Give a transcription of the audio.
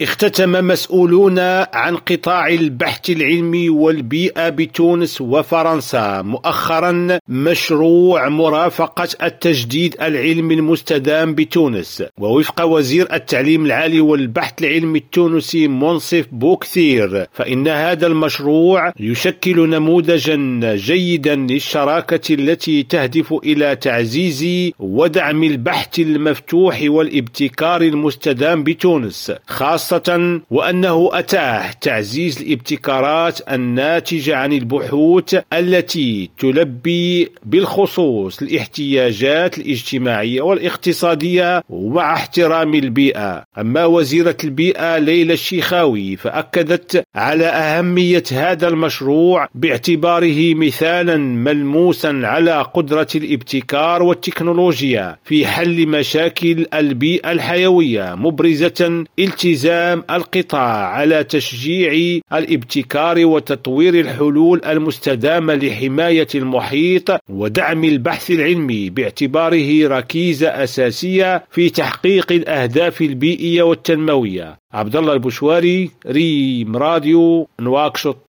اختتم مسؤولون عن قطاع البحث العلمي والبيئة بتونس وفرنسا مؤخرا مشروع مرافقة التجديد العلمي المستدام بتونس. ووفق وزير التعليم العالي والبحث العلمي التونسي منصف بوكثير فإن هذا المشروع يشكل نموذجا جيدا للشراكة التي تهدف إلى تعزيز ودعم البحث المفتوح والابتكار المستدام بتونس خاصة خاصة وأنه أتاح تعزيز الابتكارات الناتجة عن البحوث التي تلبي بالخصوص الاحتياجات الاجتماعية والاقتصادية ومع احترام البيئة. أما وزيرة البيئة ليلى الشيخاوي فأكدت على أهمية هذا المشروع باعتباره مثالا ملموسا على قدرة الابتكار والتكنولوجيا في حل مشاكل البيئة الحيوية مبرزة التزام التزام القطاع على تشجيع الابتكار وتطوير الحلول المستدامة لحماية المحيط ودعم البحث العلمي باعتباره ركيزة أساسية في تحقيق الأهداف البيئية والتنموية. عبد الله البشواري ريم راديو نواكشوط.